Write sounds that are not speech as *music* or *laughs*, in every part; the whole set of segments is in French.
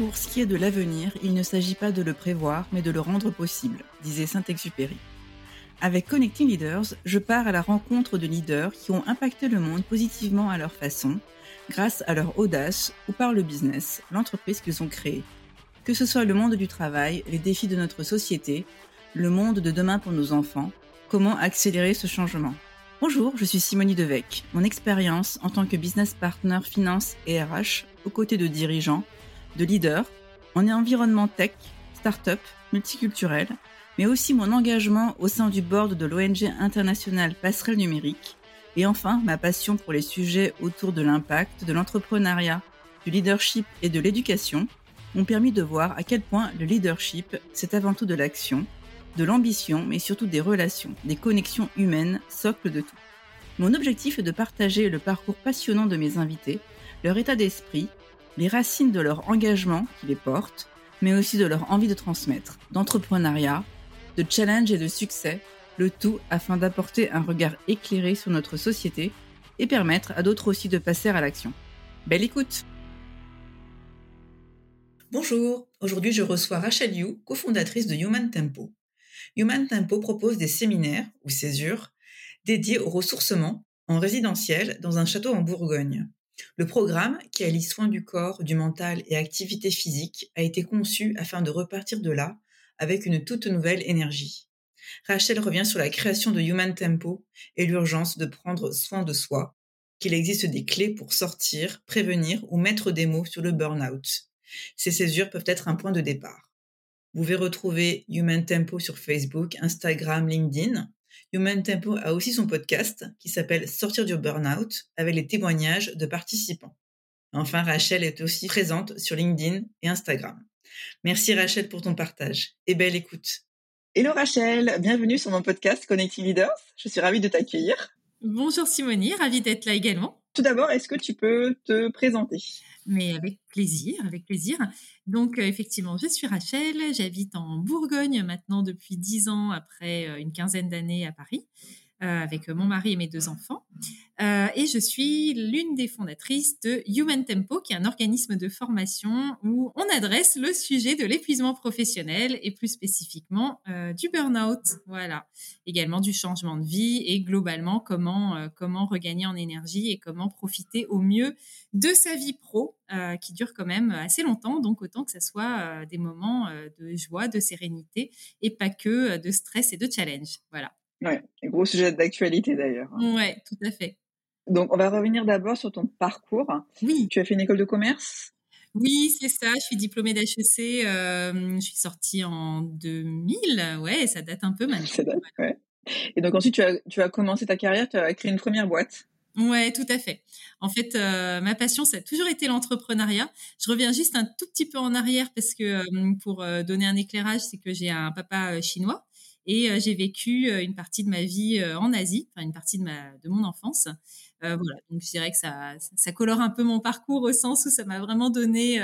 Pour ce qui est de l'avenir, il ne s'agit pas de le prévoir, mais de le rendre possible, disait Saint-Exupéry. Avec Connecting Leaders, je pars à la rencontre de leaders qui ont impacté le monde positivement à leur façon, grâce à leur audace ou par le business, l'entreprise qu'ils ont créée. Que ce soit le monde du travail, les défis de notre société, le monde de demain pour nos enfants, comment accélérer ce changement. Bonjour, je suis Simonie Devec. Mon expérience en tant que business partner finance et RH, aux côtés de dirigeants, de leaders, en environnement tech, start-up, multiculturel, mais aussi mon engagement au sein du board de l'ONG internationale Passerelle Numérique, et enfin ma passion pour les sujets autour de l'impact, de l'entrepreneuriat, du leadership et de l'éducation m'ont permis de voir à quel point le leadership, c'est avant tout de l'action, de l'ambition, mais surtout des relations, des connexions humaines, socle de tout. Mon objectif est de partager le parcours passionnant de mes invités, leur état d'esprit, les racines de leur engagement qui les portent, mais aussi de leur envie de transmettre, d'entrepreneuriat, de challenge et de succès, le tout afin d'apporter un regard éclairé sur notre société et permettre à d'autres aussi de passer à l'action. Belle écoute Bonjour, aujourd'hui je reçois Rachel Yu, cofondatrice de Human Tempo. Human Tempo propose des séminaires ou césures dédiés au ressourcement en résidentiel dans un château en Bourgogne. Le programme, qui allie soins du corps, du mental et activité physique, a été conçu afin de repartir de là avec une toute nouvelle énergie. Rachel revient sur la création de Human Tempo et l'urgence de prendre soin de soi, qu'il existe des clés pour sortir, prévenir ou mettre des mots sur le burn-out. Ces césures peuvent être un point de départ. Vous pouvez retrouver Human Tempo sur Facebook, Instagram, LinkedIn. Human Tempo a aussi son podcast qui s'appelle Sortir du Burnout avec les témoignages de participants. Enfin, Rachel est aussi présente sur LinkedIn et Instagram. Merci Rachel pour ton partage et belle écoute. Hello Rachel, bienvenue sur mon podcast Connecting Leaders. Je suis ravie de t'accueillir. Bonjour Simonie, ravie d'être là également. Tout d'abord, est-ce que tu peux te présenter? Mais avec plaisir, avec plaisir. Donc euh, effectivement, je suis Rachel, j'habite en Bourgogne maintenant depuis dix ans après euh, une quinzaine d'années à Paris. Euh, avec mon mari et mes deux enfants. Euh, et je suis l'une des fondatrices de Human Tempo, qui est un organisme de formation où on adresse le sujet de l'épuisement professionnel et plus spécifiquement euh, du burn-out. Voilà. Également du changement de vie et globalement comment, comment regagner en énergie et comment profiter au mieux de sa vie pro, qui dure quand même assez longtemps. Donc autant que ce soit des moments de joie, de sérénité et pas que de stress et de challenge. Voilà. Ouais, gros sujet d'actualité d'ailleurs. Ouais, tout à fait. Donc, on va revenir d'abord sur ton parcours. Oui. Tu as fait une école de commerce? Oui, c'est ça. Je suis diplômée d'HEC. Euh, je suis sortie en 2000. Ouais, ça date un peu maintenant. Ça date, ouais. Et donc ensuite, tu as, tu as commencé ta carrière, tu as créé une première boîte. Ouais, tout à fait. En fait, euh, ma passion, ça a toujours été l'entrepreneuriat. Je reviens juste un tout petit peu en arrière parce que euh, pour donner un éclairage, c'est que j'ai un papa chinois et euh, j'ai vécu euh, une partie de ma vie euh, en Asie, enfin une partie de, ma, de mon enfance. voilà, donc je dirais que ça, ça colore un peu mon parcours au sens où ça m'a vraiment donné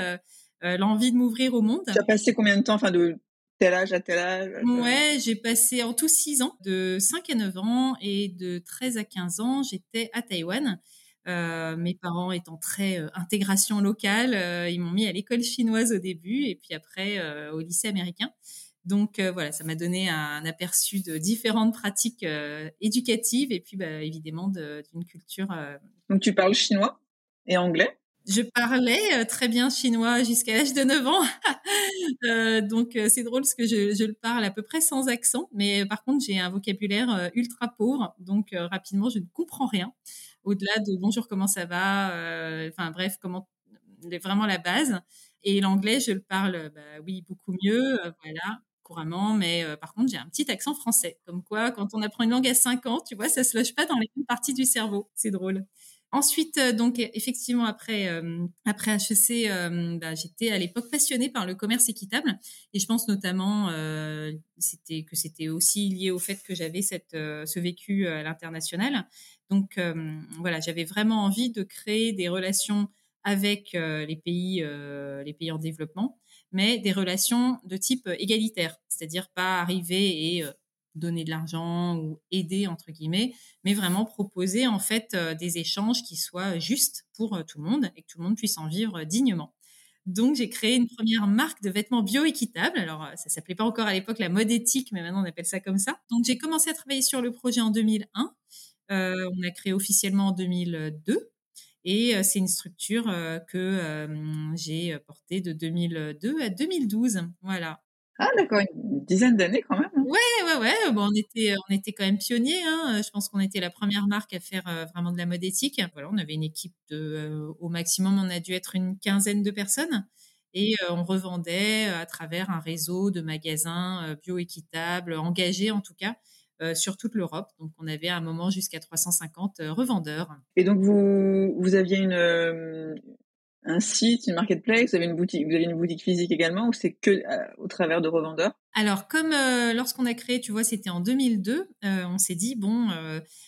l'envie de m'ouvrir au monde. Tu as passé combien de temps, enfin de tel âge à tel âge Ouais, j'ai passé en tout 6 ans, de 5 à 9 ans et de 13 à 15 ans, j'étais à Taïwan. Mes parents étant très intégration locale, ils m'ont mis à l'école chinoise au début et puis après au lycée américain. Donc euh, voilà, ça m'a donné un, aperçu de différentes pratiques euh, éducatives et puis bah, évidemment d'une culture. Euh, Donc tu parles chinois et anglais? Je parlais très bien chinois jusqu'à l'âge de 9 ans. *laughs* donc c'est drôle parce que je, je, le parle à peu près sans accent, mais par contre j'ai un vocabulaire ultra pauvre, donc rapidement je ne comprends rien. Au-delà de bonjour comment ça va, enfin bref comment vraiment la base. Et l'anglais je le parle bah, oui beaucoup mieux, voilà couramment, mais euh, par contre, j'ai un petit accent français. Comme quoi, quand on apprend une langue à 5 ans, tu vois, ça se loge pas dans les mêmes parties du cerveau. C'est drôle. Ensuite, euh, donc effectivement après euh, après HEC, bah, j'étais à l'époque passionnée par le commerce équitable et je pense notamment c'était que c'était aussi lié au fait que j'avais cette ce vécu à l'international. Donc voilà, j'avais vraiment envie de créer des relations avec les pays les pays en développement mais des relations de type euh, égalitaire, c'est-à-dire pas arriver et euh, donner de l'argent ou aider entre guillemets, mais vraiment proposer en fait euh, des échanges qui soient justes pour tout le monde et que tout le monde puisse en vivre dignement. Donc, j'ai créé une première marque de vêtements bio-équitables. Alors, ça s'appelait pas encore à l'époque la mode éthique, mais maintenant on appelle ça comme ça. Donc, j'ai commencé à travailler sur le projet en 2001. Euh, on a créé officiellement en 2002. Et euh, c'est une structure euh, que j'ai portée de 2002 à 2012. Voilà. Ah d'accord, une dizaine d'années quand même. Hein. Ouais, ouais, ouais. Bon, on était, on était quand même pionniers. Hein. Je pense qu'on était la première marque à faire vraiment de la mode éthique. Voilà, on avait une équipe de, au maximum, on a dû être une quinzaine de personnes. Et on revendait à travers un réseau de magasins bio-équitables, engagés en tout cas, euh, sur toute l'Europe. Donc, on avait à un moment jusqu'à 350 euh, revendeurs. Et donc, vous, vous aviez une, euh, un site, une marketplace, vous avez une boutique, vous avez une boutique physique également ou c'est que au travers de revendeurs? Alors comme lorsqu'on a créé, tu vois, c'était en 2002, on s'est dit bon,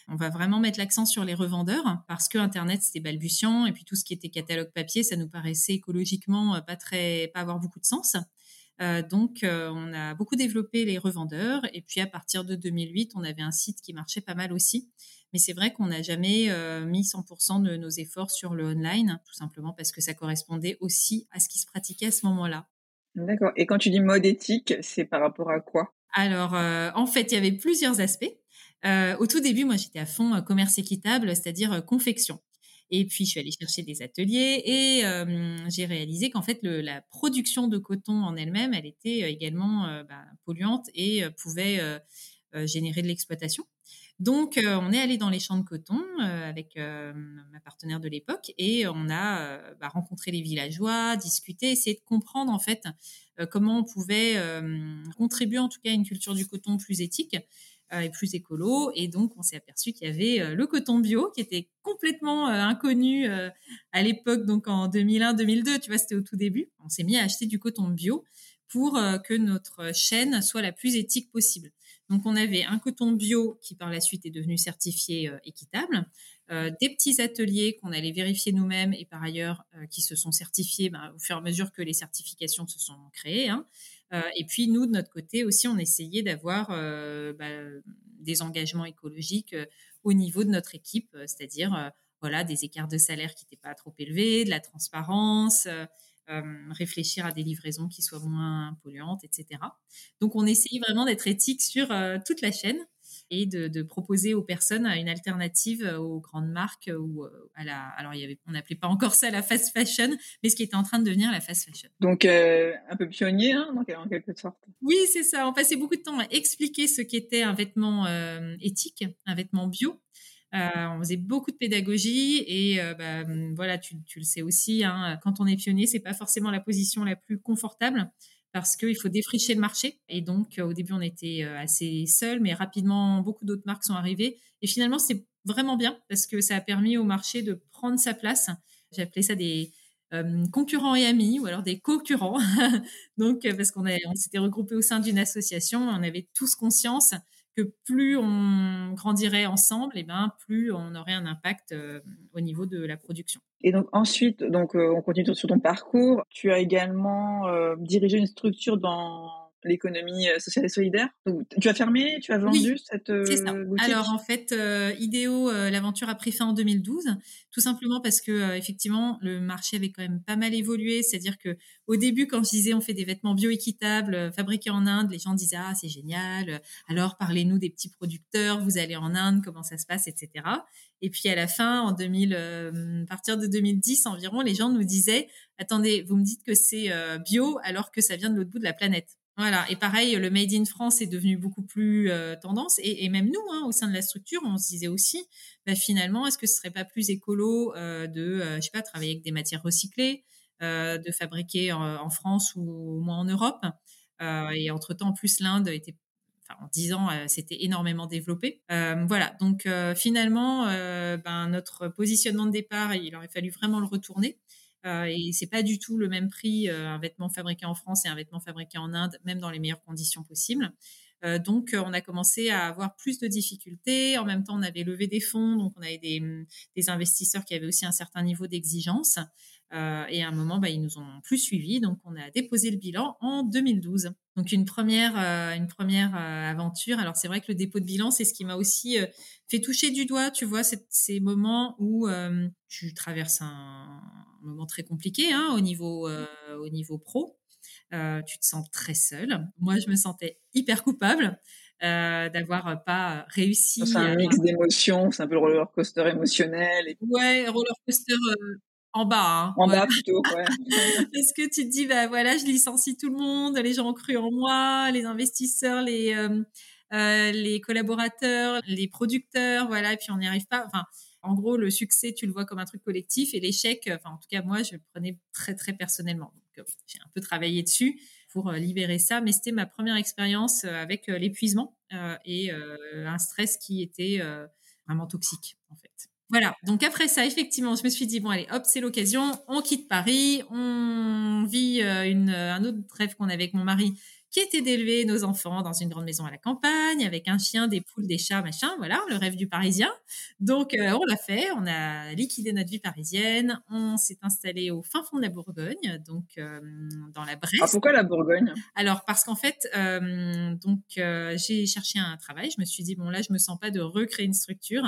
on va vraiment mettre l'accent sur les revendeurs parce que Internet c'était balbutiant et puis tout ce qui était catalogue papier, ça nous paraissait écologiquement pas très, pas avoir beaucoup de sens. Euh, donc, euh, on a beaucoup développé les revendeurs. Et puis, à partir de 2008, on avait un site qui marchait pas mal aussi. Mais c'est vrai qu'on n'a jamais euh, mis 100% de nos efforts sur le online, tout simplement parce que ça correspondait aussi à ce qui se pratiquait à ce moment-là. D'accord. Et quand tu dis mode éthique, c'est par rapport à quoi? Alors, en fait, il y avait plusieurs aspects. au tout début, moi, j'étais à fond commerce équitable, c'est-à-dire confection. Et puis, je suis allée chercher des ateliers et j'ai réalisé qu'en fait, la production de coton en elle-même, elle était également bah, polluante et pouvait générer de l'exploitation. Donc, on est allé dans les champs de coton avec ma partenaire de l'époque et on a bah, rencontré les villageois, discuté, essayé de comprendre en fait comment on pouvait contribuer en tout cas à une culture du coton plus éthique euh, et plus écolo. Et donc, on s'est aperçu qu'il y avait euh, le coton bio qui était complètement euh, inconnu à l'époque, donc en 2001-2002, tu vois, c'était au tout début. On s'est mis à acheter du coton bio pour que notre chaîne soit la plus éthique possible. Donc, on avait un coton bio qui, par la suite, est devenu certifié équitable, des petits ateliers qu'on allait vérifier nous-mêmes et par ailleurs qui se sont certifiés ben, au fur et à mesure que les certifications se sont créées. Hein. Euh, et puis nous, de notre côté aussi, on essayait d'avoir euh, bah, des engagements écologiques euh, au niveau de notre équipe, c'est-à-dire voilà des écarts de salaire qui n'étaient pas trop élevés, de la transparence. réfléchir à des livraisons qui soient moins polluantes, etc. Donc, on essayait vraiment d'être éthique sur toute la chaîne et de, proposer aux personnes une alternative aux grandes marques ou euh, à la. Alors, il y avait, on n'appelait pas encore ça la fast fashion, mais ce qui était en train de devenir la fast fashion. Donc, euh, un peu pionnier, hein, en quelque sorte. Oui, c'est ça. On passait beaucoup de temps à expliquer ce qu'était un vêtement euh, éthique, un vêtement bio. on faisait beaucoup de pédagogie et bah, voilà, tu, le sais aussi, hein, quand on est pionnier, c'est pas forcément la position la plus confortable parce qu'il faut défricher le marché. Et donc, euh, au début, on était euh, assez seuls, mais rapidement, beaucoup d'autres marques sont arrivées. Et finalement, c'est vraiment bien parce que ça a permis au marché de prendre sa place. Appelé ça des euh, concurrents et amis ou alors des concurrents. *laughs* donc, parce qu'on on s'était regroupés au sein d'une association, on avait tous conscience que plus on grandirait ensemble, et eh ben plus on aurait un impact au niveau de la production. Et donc ensuite, donc euh, on continue sur ton parcours. Tu as également euh, dirigé une structure dans l'économie euh, sociale et solidaire. tu as fermé, tu as vendu cette euh, boutique? Alors en fait, euh, Idéo, l'aventure a pris fin en 2012, tout simplement parce que effectivement le marché avait quand même pas mal évolué. C'est-à-dire que au début, quand je disais on fait des vêtements bioéquitables fabriqués en Inde, les gens disaient ah c'est génial. Alors parlez-nous des petits producteurs. Vous allez en Inde, comment ça se passe, etc. Et puis à la fin, en 2000, à partir de 2010 environ, les gens nous disaient attendez, vous me dites que c'est bio alors que ça vient de l'autre bout de la planète. Voilà. Et pareil, le Made in France est devenu beaucoup plus euh, tendance. Et, même nous, hein, au sein de la structure, on se disait aussi, bah, finalement, est-ce que ce serait pas plus écolo euh, de, euh, je sais pas, travailler avec des matières recyclées, de fabriquer en, France ou au moins en Europe? et entre temps, en plus, l'Inde était en 10 ans, c'était énormément développé. voilà, donc finalement, ben, notre positionnement de départ, il aurait fallu vraiment le retourner. Euh, et c'est pas du tout le même prix euh, un vêtement fabriqué en France et un vêtement fabriqué en Inde, même dans les meilleures conditions possibles. Euh, donc, on a commencé à avoir plus de difficultés. En même temps, on avait levé des fonds, donc on avait des, des investisseurs qui avaient aussi un certain niveau d'exigence. Et à un moment, bah, ils nous ont plus suivis, donc on a déposé le bilan en 2012. Donc une première, une première aventure. Alors c'est vrai que le dépôt de bilan, c'est ce qui m'a aussi fait toucher du doigt, tu vois, ces moments où tu traverses un, moment très compliqué hein, au niveau au niveau pro. tu te sens très seul. Moi, je me sentais hyper coupable. Euh, d'avoir pas réussi. C'est un mix d'émotions, c'est un peu le roller coaster émotionnel. Et... Ouais, roller coaster euh, en bas. Hein, en bas plutôt, ouais. *laughs* Parce que tu te dis, bah voilà, je licencie tout le monde, les gens ont cru en moi, les investisseurs, les, euh, les collaborateurs, les producteurs, voilà, et puis on n'y arrive pas. Enfin, en gros, le succès, tu le vois comme un truc collectif et l'échec, enfin, en tout cas, moi, je le prenais très, très personnellement. Donc, j'ai un peu travaillé dessus pour euh, libérer ça. Mais c'était ma première expérience euh, avec euh, l'épuisement et un stress qui était vraiment toxique en fait. Voilà. Donc après ça, effectivement, je me suis dit bon allez, hop, c'est l'occasion. On quitte Paris, on vit une, un autre rêve qu'on avait avec mon mari, qui était d'élever nos enfants dans une grande maison à la campagne avec un chien, des poules, des chats, machin. Voilà, le rêve du Parisien. Donc euh, on l'a fait, on a liquidé notre vie parisienne, on s'est installé au fin fond de la Bourgogne, donc euh, dans la Bresse. Ah, pourquoi la Bourgogne? Alors parce qu'en fait, euh, donc j'ai cherché un travail. Je me suis dit bon là, je me sens pas de recréer une structure.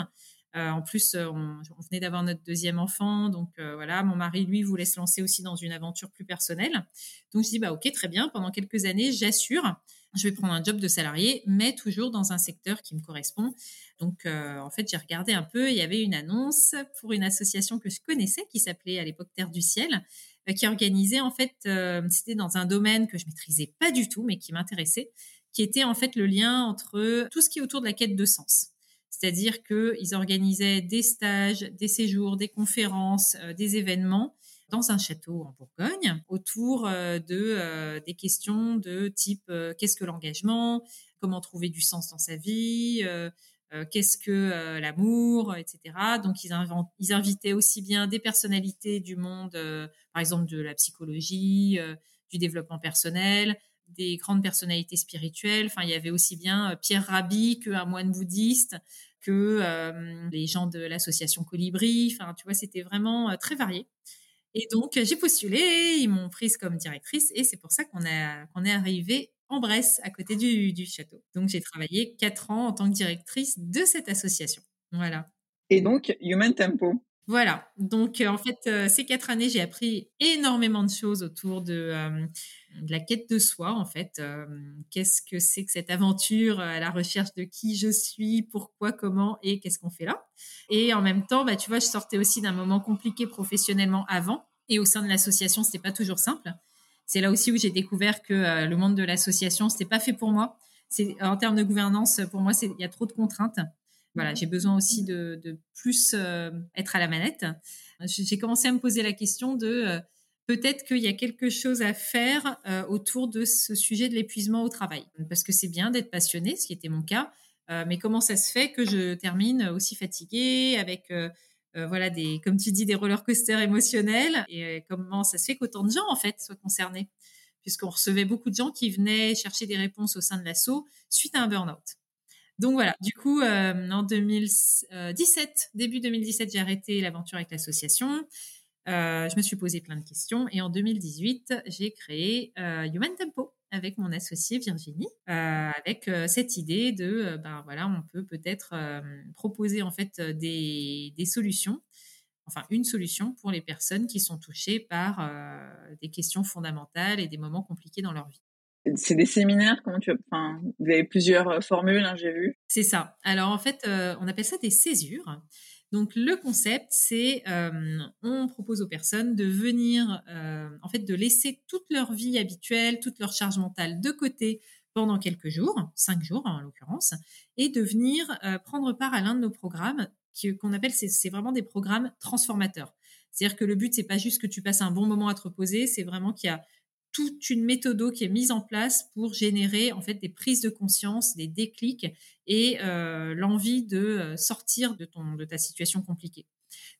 Euh, en plus, euh, on, venait d'avoir notre deuxième enfant, donc euh, voilà, mon mari lui voulait se lancer aussi dans une aventure plus personnelle. Donc je dis bah ok très bien, pendant quelques années j'assure, je vais prendre un job de salarié, mais toujours dans un secteur qui me correspond. Donc en fait j'ai regardé un peu, il y avait une annonce pour une association que je connaissais qui s'appelait à l'époque Terre du Ciel, qui organisait en fait, c'était dans un domaine que je maîtrisais pas du tout, mais qui m'intéressait, qui était en fait le lien entre tout ce qui est autour de la quête de sens. C'est-à-dire qu'ils organisaient des stages, des séjours, des conférences, euh, des événements dans un château en Bourgogne autour euh, de euh, des questions de type qu'est-ce que l'engagement, comment trouver du sens dans sa vie, qu'est-ce que l'amour, etc. Donc ils, ils, invitaient aussi bien des personnalités du monde, par exemple de la psychologie, du développement personnel, des grandes personnalités spirituelles. Enfin, il y avait aussi bien Pierre Rabhi qu'un moine bouddhiste que euh, les gens de l'association Colibri. Enfin, tu vois, c'était vraiment euh, très varié. Et donc, j'ai postulé, ils m'ont prise comme directrice et c'est pour ça qu'on qu'on est arrivé en Bresse, à côté du, du château. Donc, j'ai travaillé quatre ans en tant que directrice de cette association. Voilà. Et donc, Human Tempo, voilà. Donc, euh, en fait, euh, ces quatre années, j'ai appris énormément de choses autour de, euh, la quête de soi, en fait. qu'est-ce que c'est que cette aventure à la recherche de qui je suis, pourquoi, comment et qu'est-ce qu'on fait là? Et en même temps, bah, tu vois, je sortais aussi d'un moment compliqué professionnellement avant. Et au sein de l'association, c'était pas toujours simple. C'est là aussi où j'ai découvert que le monde de l'association, c'était pas fait pour moi. C'est en termes de gouvernance, pour moi, il y a trop de contraintes. Voilà, j'ai besoin aussi de, plus euh, être à la manette. J'ai commencé à me poser la question de euh, peut-être qu'il y a quelque chose à faire euh, autour de ce sujet de l'épuisement au travail. Parce que c'est bien d'être passionné, ce qui était mon cas, mais comment ça se fait que je termine aussi fatiguée avec voilà des, comme tu dis, des roller coasters émotionnels? Et comment ça se fait qu'autant de gens en fait soient concernés, puisqu'on recevait beaucoup de gens qui venaient chercher des réponses au sein de l'assaut suite à un burn-out. Donc voilà, du coup, euh, en 2017, début 2017, j'ai arrêté l'aventure avec l'association. Euh, je me suis posé plein de questions et en 2018, j'ai créé euh, Human Tempo avec mon associée Virginie, avec cette idée de, ben voilà, on peut peut-être proposer en fait des, des, solutions, enfin une solution pour les personnes qui sont touchées par des questions fondamentales et des moments compliqués dans leur vie c'est des séminaires, comment tu enfin, vous avez plusieurs euh, formules, hein, j'ai vu. C'est ça. Alors en fait, euh, on appelle ça des césures. Donc le concept, c'est euh, on propose aux personnes de venir, en fait, de laisser toute leur vie habituelle, toute leur charge mentale de côté pendant quelques jours, cinq jours en l'occurrence, et de venir prendre part à l'un de nos programmes qu'on appelle, c'est vraiment des programmes transformateurs. C'est-à-dire que le but, c'est pas juste que tu passes un bon moment à te reposer, c'est vraiment qu'il y a toute une méthode qui est mise en place pour générer en fait des prises de conscience, des déclics et euh, l'envie de euh, sortir de ton de ta situation compliquée.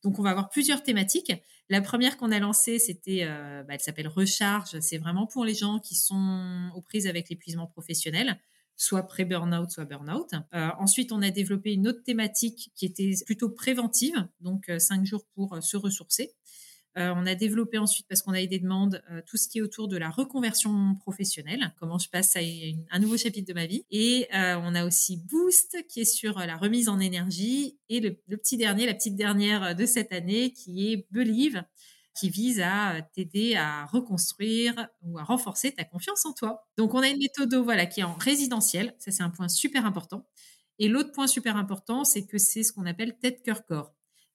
Donc on va avoir plusieurs thématiques. La première qu'on a lancée, c'était, euh, bah, elle s'appelle recharge. C'est vraiment pour les gens qui sont aux prises avec l'épuisement professionnel, soit pré-burnout, soit burnout. ensuite, on a développé une autre thématique qui était plutôt préventive, donc cinq jours pour se ressourcer. Euh, on a développé ensuite, parce qu'on a eu des demandes, euh, tout ce qui est autour de la reconversion professionnelle, comment je passe à un nouveau chapitre de ma vie. Et euh, on a aussi Boost, qui est sur la remise en énergie. Et le, petit dernier, la petite dernière de cette année, qui est Believe, qui vise à t'aider à reconstruire ou à renforcer ta confiance en toi. Donc, on a une méthode voilà, qui est en résidentiel. Ça, c'est un point super important. Et l'autre point super important, c'est que c'est ce qu'on appelle tête, cœur, corps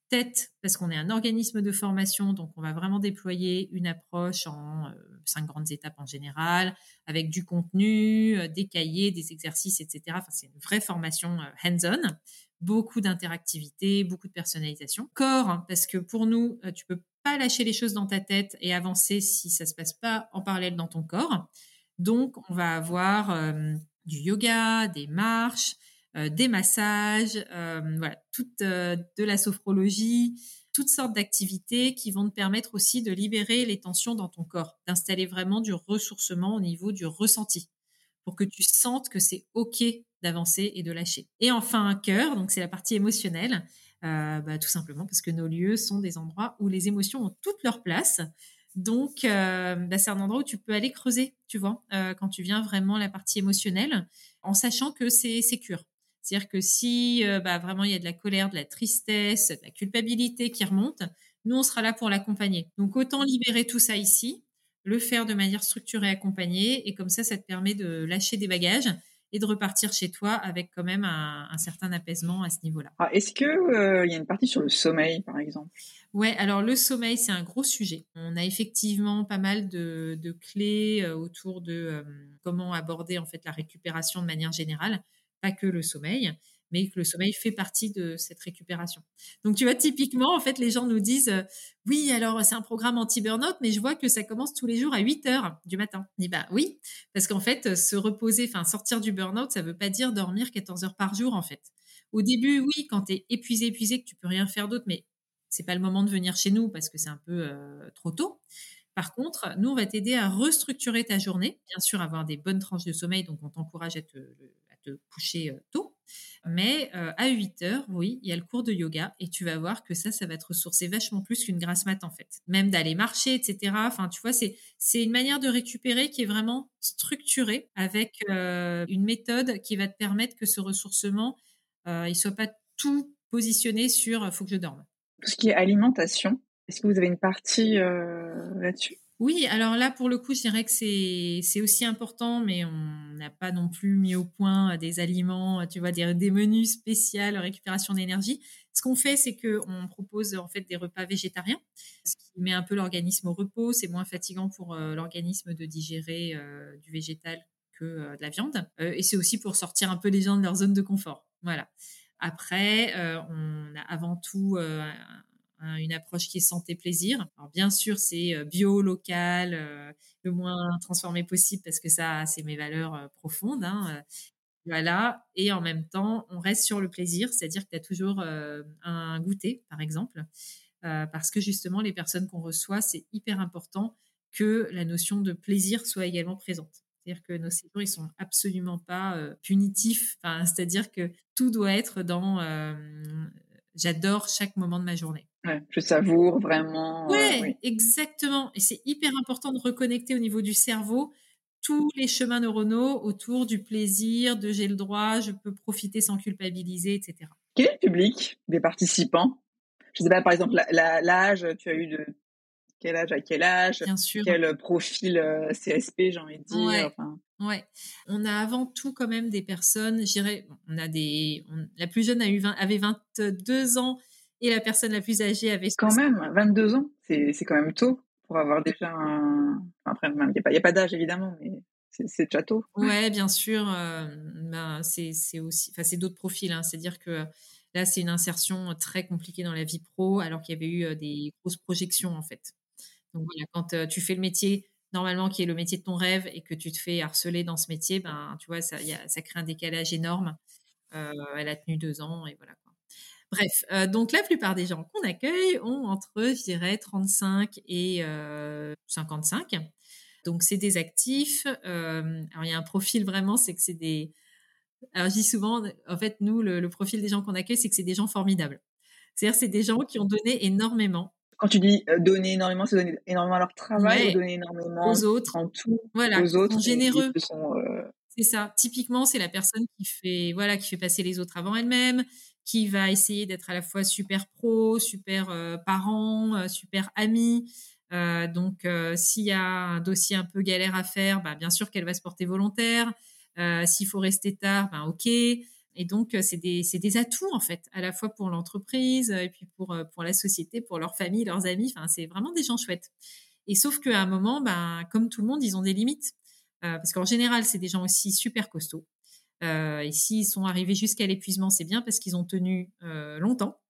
tête, parce qu'on est un organisme de formation, donc on va vraiment déployer une approche en euh, cinq grandes étapes en général, avec du contenu, euh, des cahiers, des exercices, etc. Enfin, c'est une vraie formation euh, hands-on, beaucoup d'interactivité, beaucoup de personnalisation. Corps, hein, parce que pour nous, tu peux pas lâcher les choses dans ta tête et avancer si ça se passe pas en parallèle dans ton corps. Donc, on va avoir du yoga, des marches, des massages, euh, voilà, toute euh, de la sophrologie, toutes sortes d'activités qui vont te permettre aussi de libérer les tensions dans ton corps, d'installer vraiment du ressourcement au niveau du ressenti pour que tu sentes que c'est OK d'avancer et de lâcher. Et enfin, un cœur, donc c'est la partie émotionnelle, bah, tout simplement parce que nos lieux sont des endroits où les émotions ont toute leur place. Donc, bah, c'est un endroit où tu peux aller creuser, tu vois, quand tu viens vraiment la partie émotionnelle, en sachant que c'est sécure. C'est-à-dire que si euh, bah, vraiment il y a de la colère, de la tristesse, de la culpabilité qui remonte, nous, on sera là pour l'accompagner. Donc, autant libérer tout ça ici, le faire de manière structurée, accompagnée, et comme ça, ça te permet de lâcher des bagages et de repartir chez toi avec quand même un, certain apaisement à ce niveau-là. Ah, est-ce qu'il euh, y a une partie sur le sommeil, par exemple? Ouais, alors le sommeil, c'est un gros sujet. On a effectivement pas mal de, clés euh, autour de comment aborder en fait la récupération de manière générale pas que le sommeil, mais que le sommeil fait partie de cette récupération. Donc, tu vois, typiquement, en fait, les gens nous disent, euh, oui, alors c'est un programme anti-burnout, mais je vois que ça commence tous les jours à 8 heures du matin. Je dis, bah oui, parce qu'en fait, se reposer, enfin, sortir du burnout, ça veut pas dire dormir 14 heures par jour, en fait. Au début, oui, quand tu es épuisé, épuisé, que tu peux rien faire d'autre, mais c'est pas le moment de venir chez nous parce que c'est un peu euh, trop tôt. Par contre, nous, on va t'aider à restructurer ta journée. Bien sûr, avoir des bonnes tranches de sommeil, donc on t'encourage à te, coucher euh, tôt. Mais euh, à 8 heures, oui, il y a le cours de yoga et tu vas voir que ça, ça va te ressourcer vachement plus qu'une grasse mat en fait. Même d'aller marcher, etc. Enfin, tu vois, c'est une manière de récupérer qui est vraiment structurée avec euh, une méthode qui va te permettre que ce ressourcement, il soit pas tout positionné sur faut que je dorme. Tout ce qui est alimentation, est-ce que vous avez une partie là-dessus? Oui, alors là, pour le coup, je dirais que c'est aussi important, mais on n'a pas non plus mis au point des aliments, tu vois, des, menus spéciaux récupération d'énergie. Ce qu'on fait, c'est qu'on propose en fait des repas végétariens, ce qui met un peu l'organisme au repos. C'est moins fatigant pour euh, l'organisme de digérer euh, du végétal que euh, de la viande. et c'est aussi pour sortir un peu les gens de leur zone de confort. Voilà. Après, on a avant tout Une approche qui est santé-plaisir. Alors bien sûr, c'est euh, bio, local, euh, le moins transformé possible parce que ça, c'est mes valeurs euh, profondes. Hein, voilà. Et en même temps, on reste sur le plaisir, c'est-à-dire que tu as toujours un goûter, par exemple, parce que justement, les personnes qu'on reçoit, c'est hyper important que la notion de plaisir soit également présente. C'est-à-dire que nos séjours, ils sont absolument pas punitifs. c'est-à-dire que tout doit être dans j'adore chaque moment de ma journée. je savoure vraiment. Euh, oui, exactement. Et c'est hyper important de reconnecter au niveau du cerveau tous les chemins neuronaux autour du plaisir, de j'ai le droit, je peux profiter sans culpabiliser, etc. Quel est le public des participants? Je ne sais pas, par exemple, l'âge, tu as eu de quel âge à quel âge Bien sûr. Quel profil euh, CSP, j'ai envie de dire. Ouais. On a avant tout quand même des personnes, j'irais, on a des, la plus jeune a eu avait 22 ans et la personne la plus âgée avait. Quand même, 22 ans, c'est quand même tôt pour avoir déjà un. après, il n'y a pas, d'âge évidemment, mais c'est déjà tôt. Ouais, bien sûr. Euh, ben, c'est aussi, enfin, c'est d'autres profils. Hein. C'est-à-dire que là, c'est une insertion très compliquée dans la vie pro, alors qu'il y avait eu euh, des grosses projections en fait. Donc voilà, quand euh, tu fais le métier normalement qui est le métier de ton rêve et que tu te fais harceler dans ce métier, ben, tu vois, ça, ça crée un décalage énorme. Euh, elle a tenu deux ans et voilà. Bref, euh, donc la plupart des gens qu'on accueille ont entre, je dirais, 35 et 55. Euh, donc c'est des actifs. alors il y a un profil vraiment, c'est que c'est des. Alors je dis souvent, en fait, nous, le, le profil des gens qu'on accueille, c'est que c'est des gens formidables. C'est-à-dire, c'est des gens qui ont donné énormément Quand tu dis donner énormément, c'est donner énormément à leur travail ou donner énormément aux autres, en tout, voilà, aux autres, généreux. C'est ça. Typiquement, c'est la personne qui fait, voilà, qui fait passer les autres avant elle-même, qui va essayer d'être à la fois super pro, super parent, super ami. donc, s'il y a un dossier un peu galère à faire, bah, bien sûr qu'elle va se porter volontaire. S'il faut rester tard, ben ok. Et donc, c'est des, des, atouts, en fait, à la fois pour l'entreprise, et puis pour, pour la société, pour leur famille, leurs amis. Enfin, c'est vraiment des gens chouettes. Et sauf qu'à un moment, ben, comme tout le monde, ils ont des limites. Euh, parce qu'en général, c'est des gens aussi super costauds. Euh, et s'ils sont arrivés jusqu'à l'épuisement, c'est bien parce qu'ils ont tenu euh, longtemps.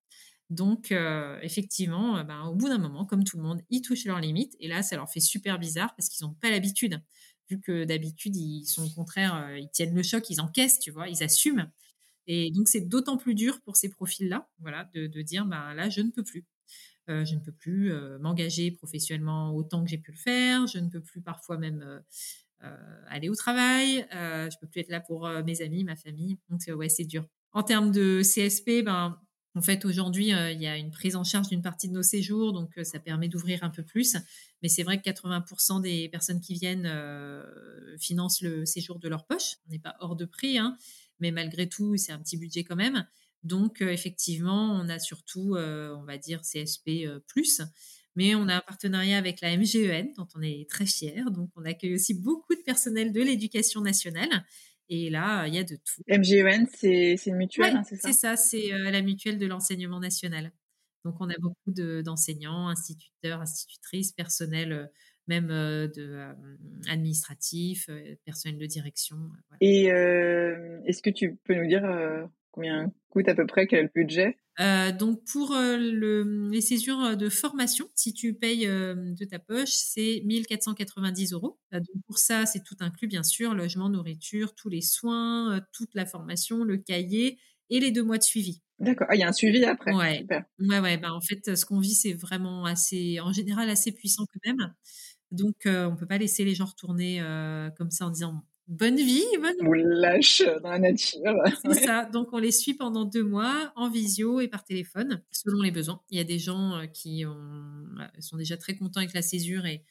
Donc, effectivement, ben, au bout d'un moment, comme tout le monde, ils touchent leurs limites. Et là, ça leur fait super bizarre parce qu'ils n'ont pas l'habitude. Vu que d'habitude, ils sont au contraire, ils tiennent le choc, ils encaissent, tu vois, ils assument. Et donc, c'est d'autant plus dur pour ces profils-là, voilà, de, dire, ben là, je ne peux plus. je ne peux plus m'engager professionnellement autant que j'ai pu le faire. Je ne peux plus parfois même euh, aller au travail, euh, je peux plus être là pour euh, mes amis, ma famille. Donc ouais, c'est dur. En termes de CSP, ben en fait, aujourd'hui, il y a une prise en charge d'une partie de nos séjours, donc ça permet d'ouvrir un peu plus. Mais c'est vrai que 80% des personnes qui viennent financent le séjour de leur poche. On n'est pas hors de prix, hein, mais malgré tout, c'est un petit budget quand même. Donc, effectivement, on a surtout, on va dire, CSP plus. Mais on a un partenariat avec la MGEN, dont on est très fiers. Donc, on accueille aussi beaucoup de personnel de l'éducation nationale. Et là, il y a de tout. MGEN, c'est une mutuelle, hein, c'est ça? C'est ça, c'est euh, la mutuelle de l'enseignement national. Donc, on a beaucoup d'enseignants, instituteurs, institutrices, personnel, euh, même euh, de, administratif, personnel de direction. Et est-ce que tu peux nous dire combien coûte à peu près, quel est le budget? Euh, donc pour euh, le, les césures de formation, si tu payes euh, de ta poche, c'est 1490 euros. donc pour ça, c'est tout inclus bien sûr, logement, nourriture, tous les soins, toute la formation, le cahier et les deux mois de suivi. D'accord. Ah, il y a un suivi après. Ouais. Super. Ouais, ouais. Ben, en fait, ce qu'on vit, c'est vraiment assez, en général, assez puissant quand même. Donc, on peut pas laisser les gens retourner comme ça en disant bonne vie, bonne On lâche dans la nature. *laughs* C'est ça. Donc, on les suit pendant deux mois en visio et par téléphone, selon les besoins. Il y a des gens euh, qui ont, euh, sont déjà très contents avec la césure et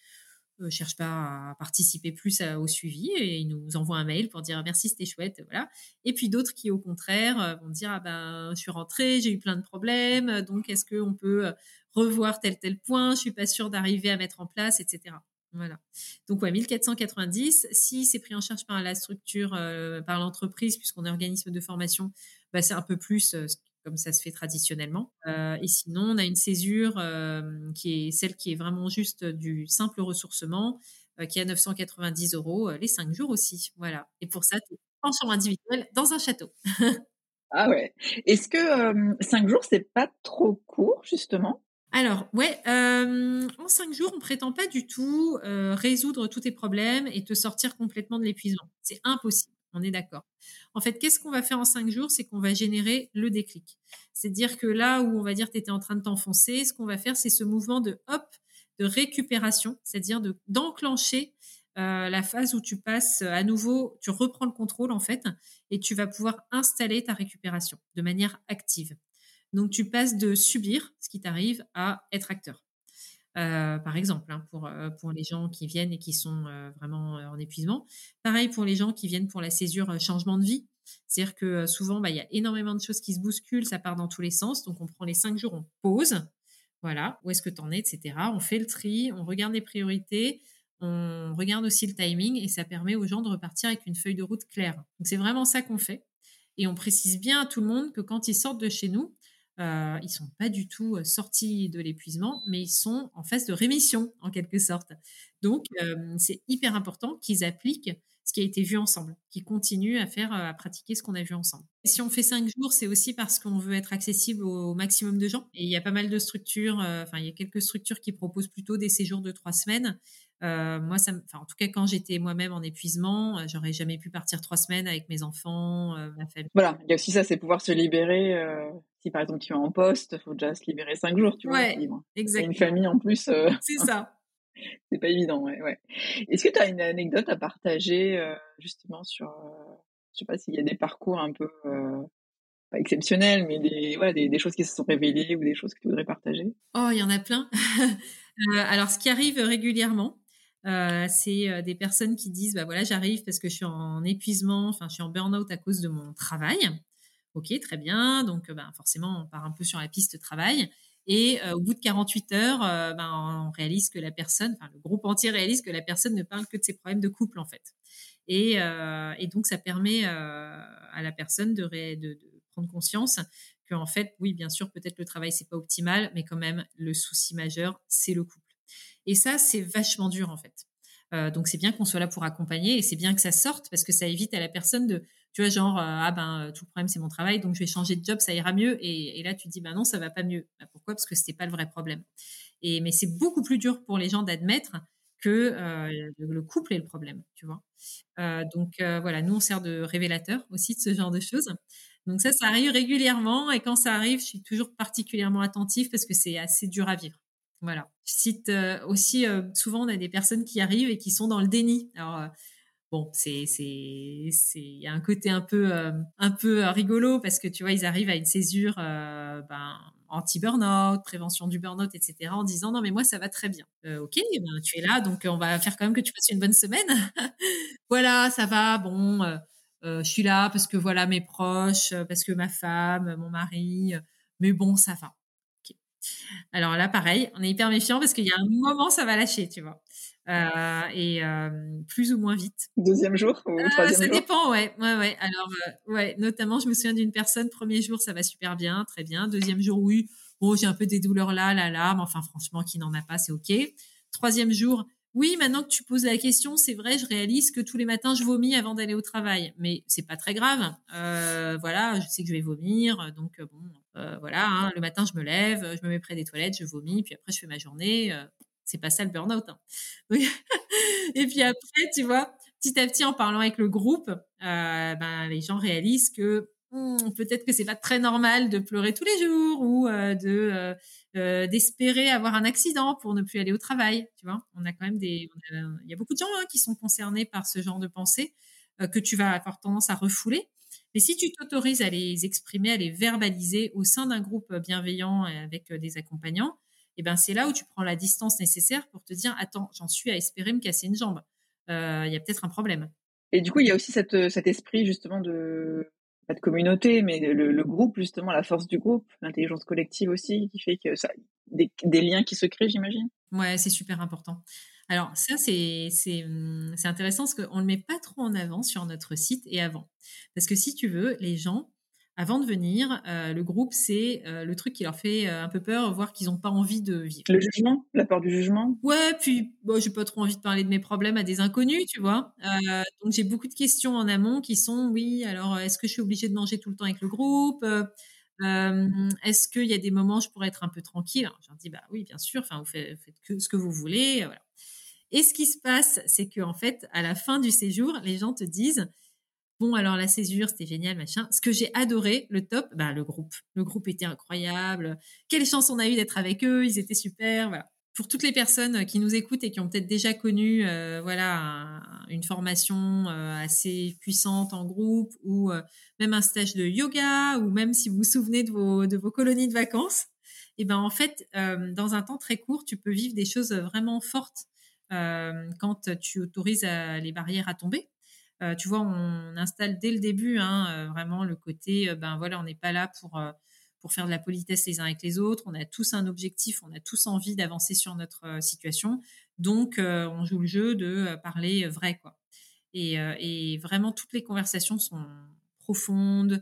ne euh, cherchent pas à participer plus au suivi et ils nous envoient un mail pour dire merci, c'était chouette. Voilà. Et puis d'autres qui, au contraire, vont dire ah ben, je suis rentrée, j'ai eu plein de problèmes, donc est-ce qu'on peut revoir tel tel point? Je suis pas sûre d'arriver à mettre en place, etc. Voilà. Donc, ouais, 1490. Si c'est pris en charge par la structure, euh, par l'entreprise, puisqu'on est organisme de formation, bah, c'est un peu plus euh, comme ça se fait traditionnellement. Euh, et sinon, on a une césure qui est celle qui est vraiment juste du simple ressourcement, qui est à 990 euros les cinq jours aussi. Voilà. Et pour ça, tu chambre individuelle dans un château. *laughs* ah ouais. Est-ce que cinq jours, c'est pas trop court, justement? Alors, ouais, euh, en cinq jours, on prétend pas du tout euh, résoudre tous tes problèmes et te sortir complètement de l'épuisement. C'est impossible. On est d'accord. En fait, qu'est-ce qu'on va faire en cinq jours? C'est qu'on va générer le déclic. C'est-à-dire que là où on va dire tu étais en train de t'enfoncer, ce qu'on va faire, c'est ce mouvement de hop, de récupération, c'est-à-dire de d'enclencher euh, la phase où tu passes à nouveau, tu reprends le contrôle en fait, et tu vas pouvoir installer ta récupération de manière active. Donc tu passes de subir ce qui t'arrive à être acteur. Euh, par exemple, hein, pour, euh, pour les gens qui viennent et qui sont euh, vraiment en épuisement. Pareil pour les gens qui viennent pour la césure changement de vie. C'est-à-dire que souvent, bah, il y a énormément de choses qui se bousculent, ça part dans tous les sens. Donc, on prend les cinq jours, on pause. Voilà, où est-ce que tu en es, etc. On fait le tri, on regarde les priorités, on regarde aussi le timing et ça permet aux gens de repartir avec une feuille de route claire. Donc, c'est vraiment ça qu'on fait. Et on précise bien à tout le monde que quand ils sortent de chez nous, euh, ils sont pas du tout euh, sortis de l'épuisement, mais ils sont en phase de rémission en quelque sorte. Donc euh, c'est hyper important qu'ils appliquent ce qui a été vu ensemble, qu'ils continuent à faire, à pratiquer ce qu'on a vu ensemble. Si on fait cinq jours, c'est aussi parce qu'on veut être accessible au, maximum de gens. Et il y a pas mal de structures, enfin il y a quelques structures qui proposent plutôt des séjours de trois semaines. moi, en tout cas, quand j'étais moi-même en épuisement, j'aurais jamais pu partir trois semaines avec mes enfants, ma famille. Voilà, il y a aussi ça, c'est pouvoir se libérer si par exemple tu es en poste, il faut déjà se libérer cinq jours, tu vois. Ouais, exactement. Une famille en plus. Euh, c'est *laughs* ça. c'est pas évident, ouais. ouais. Est-ce que tu as une anecdote à partager euh, justement sur, euh, je sais pas s'il y a des parcours un peu pas exceptionnelles, mais des, voilà, des, des, choses qui se sont révélées ou des choses que tu voudrais partager? Oh, il y en a plein. *laughs* alors, ce qui arrive régulièrement, c'est des personnes qui disent bah voilà j'arrive parce que je suis en épuisement, enfin je suis en burn-out à cause de mon travail. Ok, très bien. Donc ben, forcément on part un peu sur la piste travail. Et euh, au bout de 48 heures, euh, ben, on réalise que la personne, enfin le groupe entier réalise que la personne ne parle que de ses problèmes de couple en fait. Et, euh, donc ça permet à la personne de, de, prendre conscience qu'en fait, oui, bien sûr, peut-être le travail c'est pas optimal, mais quand même le souci majeur c'est le couple. Et ça c'est vachement dur en fait. donc c'est bien qu'on soit là pour accompagner et c'est bien que ça sorte parce que ça évite à la personne de tu vois, genre, euh, ah ben, tout le problème, c'est mon travail, donc je vais changer de job, ça ira mieux. Et, là, tu dis, ben non, ça va pas mieux. Bah, pourquoi? Parce que c'était pas le vrai problème. Et, mais c'est beaucoup plus dur pour les gens d'admettre que euh, le, couple est le problème, tu vois. Euh, donc voilà, nous, on sert de révélateur aussi de ce genre de choses. Donc ça, ça arrive régulièrement. Et quand ça arrive, je suis toujours particulièrement attentive parce que c'est assez dur à vivre. Voilà. Je cite aussi, souvent, on a des personnes qui arrivent et qui sont dans le déni. Alors, bon, c'est c'est c'est il y a un côté un peu euh, un peu euh, rigolo parce que tu vois ils arrivent à une césure euh, ben, anti burnout, prévention du burnout, etc. en disant non mais moi ça va très bien. ok, ben, tu es là donc on va faire quand même que tu passes une bonne semaine. *laughs* voilà, ça va. Bon, je suis là parce que voilà mes proches, parce que ma femme, mon mari, mais bon ça va. Alors là, pareil, on est hyper méfiant parce qu'il y a un moment, ça va lâcher, tu vois. Euh, et euh, plus ou moins vite. Deuxième jour ou euh, troisième ça jour? Ça dépend, ouais, ouais, ouais. Alors, ouais, notamment, je me souviens d'une personne. Premier jour, ça va super bien, très bien. Deuxième jour, oui. Bon, j'ai un peu des douleurs là, là, là, mais enfin, franchement, qui n'en a pas, c'est ok. Troisième jour, oui, maintenant que tu poses la question, c'est vrai, je réalise que tous les matins, je vomis avant d'aller au travail, mais c'est pas très grave. Euh, voilà, je sais que je vais vomir, donc bon, euh, voilà, hein, le matin, je me lève, je me mets près des toilettes, je vomis, puis après, je fais ma journée c'est pas ça le burn-out. Hein. *laughs* et puis après, tu vois, petit à petit, en parlant avec le groupe, euh, ben, les gens réalisent que hmm, peut-être que c'est pas très normal de pleurer tous les jours ou euh, de euh, d'espérer avoir un accident pour ne plus aller au travail. Tu vois, on a quand même des, il y a beaucoup de gens hein, qui sont concernés par ce genre de pensée que tu vas avoir tendance à refouler. Mais si tu t'autorises à les exprimer, à les verbaliser au sein d'un groupe bienveillant avec des accompagnants, et ben c'est là où tu prends la distance nécessaire pour te dire attends, j'en suis à espérer me casser une jambe. Euh, il y a peut-être un problème. Et du coup, il y a aussi cette, cet esprit justement de pas de communauté, mais le, groupe justement, la force du groupe, l'intelligence collective aussi, qui fait que ça des, des liens qui se créent, j'imagine. Ouais, c'est super important. Alors ça, c'est hum, c'est intéressant parce qu'on le met pas trop en avant sur notre site et avant, parce que si tu veux, les gens avant de venir, euh, le groupe, c'est euh, le truc qui leur fait euh, un peu peur, voir qu'ils n'ont pas envie de vivre. Le jugement, la peur du jugement? Ouais, puis bon, j'ai pas trop envie de parler de mes problèmes à des inconnus, tu vois. donc j'ai beaucoup de questions en amont qui sont, oui, alors est-ce que je suis obligée de manger tout le temps avec le groupe? Est-ce qu'il y a des moments où je pourrais être un peu tranquille? Je leur dis, bah oui, bien sûr. Enfin, vous faites, faites que ce que vous voulez, voilà. Et ce qui se passe, c'est qu'en fait, à la fin du séjour, les gens te disent Bon, alors la césure, c'était génial, machin. Ce que j'ai adoré, le top, bah, le groupe. Le groupe était incroyable. Quelle chance on a eu d'être avec eux, ils étaient super. Voilà. Pour toutes les personnes qui nous écoutent et qui ont peut-être déjà connu, euh, voilà, une formation euh, assez puissante en groupe ou euh, même un stage de yoga ou même si vous vous souvenez de vos, de vos colonies de vacances, et eh ben en fait, dans un temps très court, tu peux vivre des choses vraiment fortes quand tu autorises les barrières à tomber. Euh, tu vois, on installe dès le début hein, euh, vraiment le côté, euh, ben voilà, on n'est pas là pour pour faire de la politesse les uns avec les autres. On a tous un objectif, on a tous envie d'avancer sur notre situation. Donc, on joue le jeu de parler vrai, quoi. Et, et, vraiment, toutes les conversations sont profondes,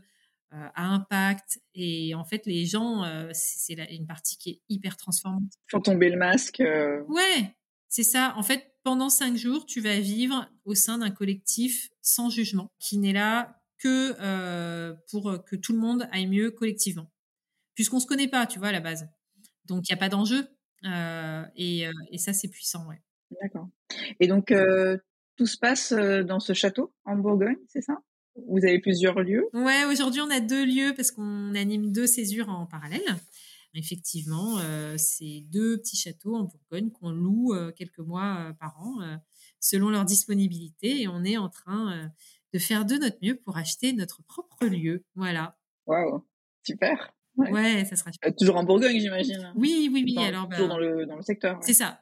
à impact. Et en fait, les gens, c'est une partie qui est hyper transformante. Faut tomber le masque. Ouais, c'est ça. En fait, pendant cinq jours, tu vas vivre au sein d'un collectif sans jugement, qui n'est là que euh, pour que tout le monde aille mieux collectivement. Puisqu'on se connaît pas, tu vois, à la base. Donc, il n'y a pas d'enjeu. Euh, et, euh, et, ça, c'est puissant, ouais. D'accord. Et donc, tout se passe dans ce château en Bourgogne, c'est ça? Vous avez plusieurs lieux? Ouais, aujourd'hui, on a deux lieux parce qu'on anime deux césures en parallèle effectivement, euh, c'est deux petits châteaux en Bourgogne qu'on loue euh, quelques mois euh, par an selon leur disponibilité et on est en train de faire de notre mieux pour acheter notre propre lieu. Voilà. Waouh, super. Ouais. ça sera super. toujours en Bourgogne, j'imagine. Oui, oui, oui. alors, toujours bah dans le, dans le secteur. C'est ça.